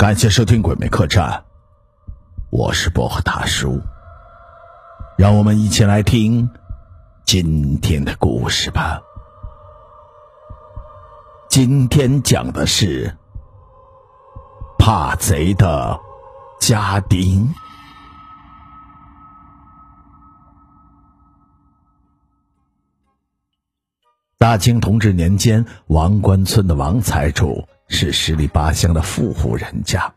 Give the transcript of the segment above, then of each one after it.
感谢收听《鬼魅客栈》，我是薄荷大叔。让我们一起来听今天的故事吧。今天讲的是怕贼的家丁。大清同治年间，王官村的王财主是十里八乡的富户人家，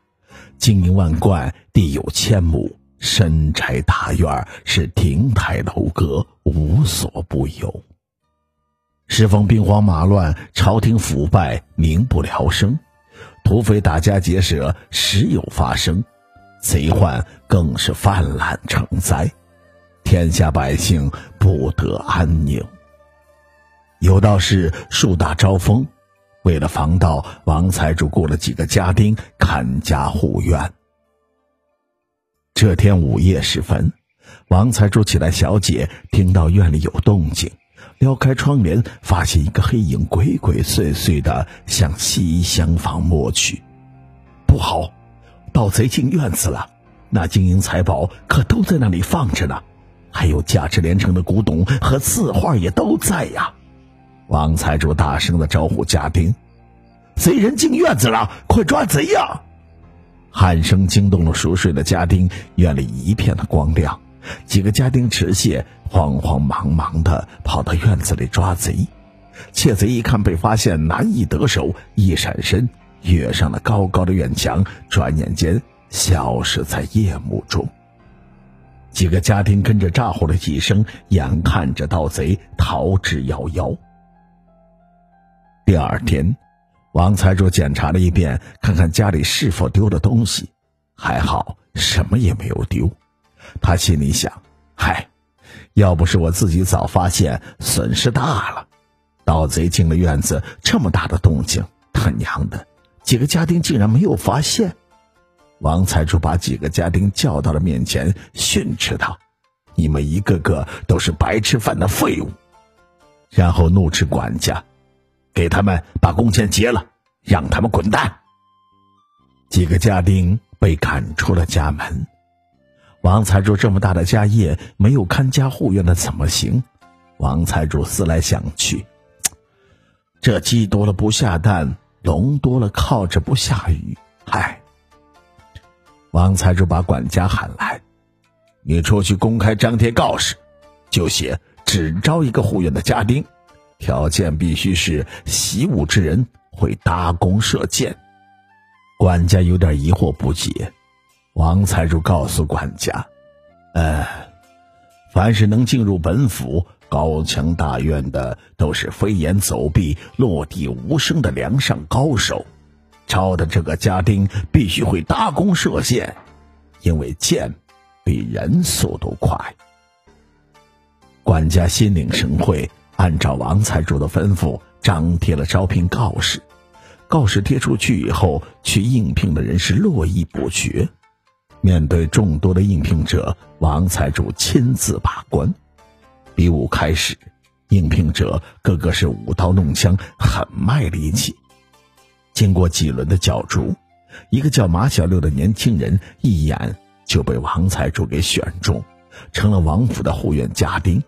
金银万贯，地有千亩，深宅大院，是亭台楼阁，无所不有。时逢兵荒马乱，朝廷腐败，民不聊生，土匪打家劫舍时有发生，贼患更是泛滥成灾，天下百姓不得安宁。有道是树大招风，为了防盗，王财主雇了几个家丁看家护院。这天午夜时分，王财主起来小姐，听到院里有动静，撩开窗帘，发现一个黑影鬼鬼祟祟的向西厢房摸去。不好，盗贼进院子了！那金银财宝可都在那里放着呢，还有价值连城的古董和字画也都在呀。王财主大声的招呼家丁：“贼人进院子了，快抓贼呀！”喊声惊动了熟睡的家丁，院里一片的光亮。几个家丁持械，慌慌忙忙的跑到院子里抓贼。窃贼一看被发现，难以得手，一闪身跃上了高高的院墙，转眼间消失在夜幕中。几个家丁跟着咋呼了几声，眼看着盗贼逃之夭夭。第二天，王财主检查了一遍，看看家里是否丢了东西，还好什么也没有丢。他心里想：“嗨，要不是我自己早发现，损失大了。盗贼进了院子，这么大的动静，他娘的，几个家丁竟然没有发现。”王财主把几个家丁叫到了面前，训斥道：“你们一个个都是白吃饭的废物！”然后怒斥管家。给他们把工钱结了，让他们滚蛋。几个家丁被赶出了家门。王财主这么大的家业，没有看家护院的怎么行？王财主思来想去，这鸡多了不下蛋，龙多了靠着不下雨。嗨！王财主把管家喊来：“你出去公开张贴告示，就写只招一个护院的家丁。”条件必须是习武之人，会搭弓射箭。管家有点疑惑不解。王财主告诉管家：“呃，凡是能进入本府高墙大院的，都是飞檐走壁、落地无声的梁上高手。招的这个家丁必须会搭弓射箭，因为箭比人速度快。”管家心领神会。按照王财主的吩咐，张贴了招聘告示。告示贴出去以后，去应聘的人是络绎不绝。面对众多的应聘者，王财主亲自把关。比武开始，应聘者个个是舞刀弄枪，很卖力气。经过几轮的角逐，一个叫马小六的年轻人一眼就被王财主给选中，成了王府的护院家丁。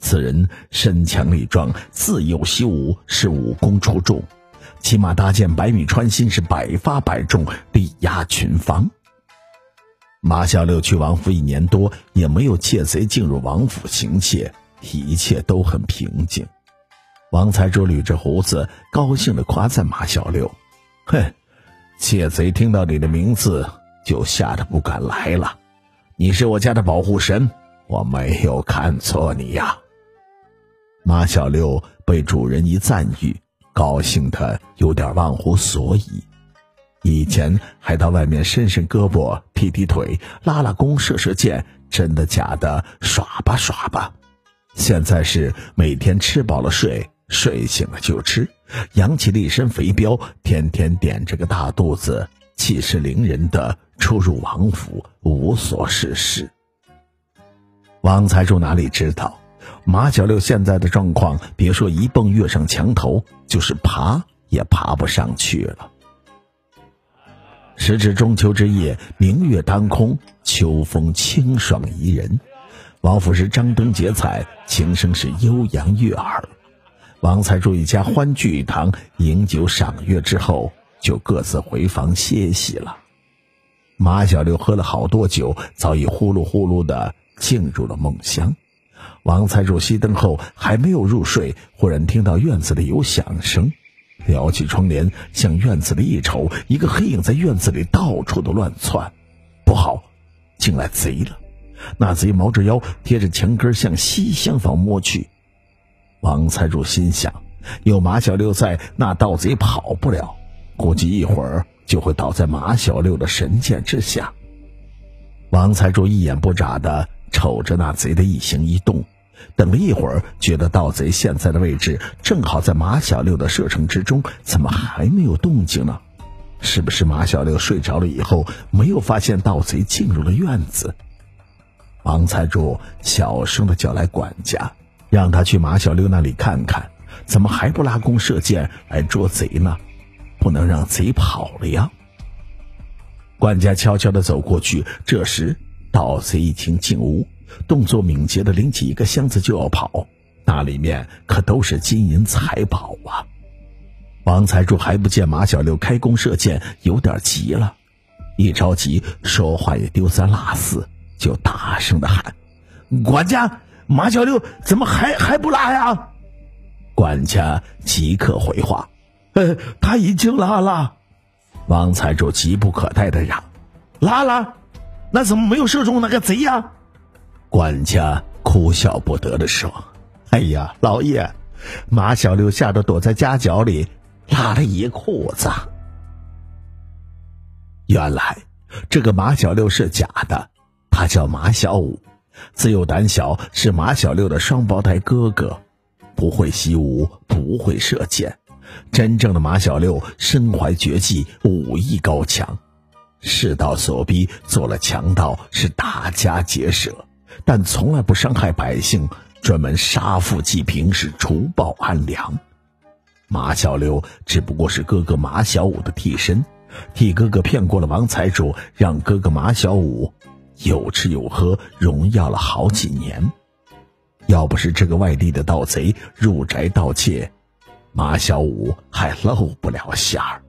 此人身强力壮，自幼习武，是武功出众，骑马搭箭，百米穿心，是百发百中，力压群芳。马小六去王府一年多，也没有窃贼进入王府行窃，一切都很平静。王财主捋着胡子，高兴地夸赞马小六：“哼，窃贼听到你的名字，就吓得不敢来了。你是我家的保护神，我没有看错你呀。”马小六被主人一赞誉，高兴的有点忘乎所以。以前还到外面伸伸胳膊、踢踢腿、拉拉弓、射射箭，真的假的？耍吧耍吧。现在是每天吃饱了睡，睡醒了就吃，扬起了一身肥膘，天天点着个大肚子，气势凌人的出入王府，无所事事。王财主哪里知道？马小六现在的状况，别说一蹦跃上墙头，就是爬也爬不上去了。时至中秋之夜，明月当空，秋风清爽宜人。王府是张灯结彩，琴声是悠扬悦耳。王财主一家欢聚一堂，饮酒赏月之后，就各自回房歇息了。马小六喝了好多酒，早已呼噜呼噜的进入了梦乡。王财主熄灯后还没有入睡，忽然听到院子里有响声，撩起窗帘向院子里一瞅，一个黑影在院子里到处的乱窜。不好，进来贼了！那贼猫着腰贴着墙根向西厢房摸去。王财主心想：有马小六在，那盗贼跑不了，估计一会儿就会倒在马小六的神剑之下。王财主一眼不眨的瞅着那贼的一行一动，等了一会儿，觉得盗贼现在的位置正好在马小六的射程之中，怎么还没有动静呢？是不是马小六睡着了以后没有发现盗贼进入了院子？王财主小声的叫来管家，让他去马小六那里看看，怎么还不拉弓射箭来捉贼呢？不能让贼跑了呀！管家悄悄的走过去，这时盗贼一听进屋，动作敏捷的拎起一个箱子就要跑，那里面可都是金银财宝啊！王财主还不见马小六开弓射箭，有点急了，一着急说话也丢三落四。就大声的喊：“管家，马小六怎么还还不拉呀？”管家即刻回话：“呃，他已经拉了。”王财主急不可待的嚷：“拉了？那怎么没有射中那个贼呀？”管家哭笑不得的说：“哎呀，老爷，马小六吓得躲在家角里，拉了一裤子。原来这个马小六是假的。”他叫马小五，自幼胆小，是马小六的双胞胎哥哥，不会习武，不会射箭。真正的马小六身怀绝技，武艺高强，世道所逼做了强盗，是大家劫舍，但从来不伤害百姓，专门杀富济贫，是除暴安良。马小六只不过是哥哥马小五的替身，替哥哥骗过了王财主，让哥哥马小五。有吃有喝，荣耀了好几年。要不是这个外地的盗贼入宅盗窃，马小五还露不了馅儿。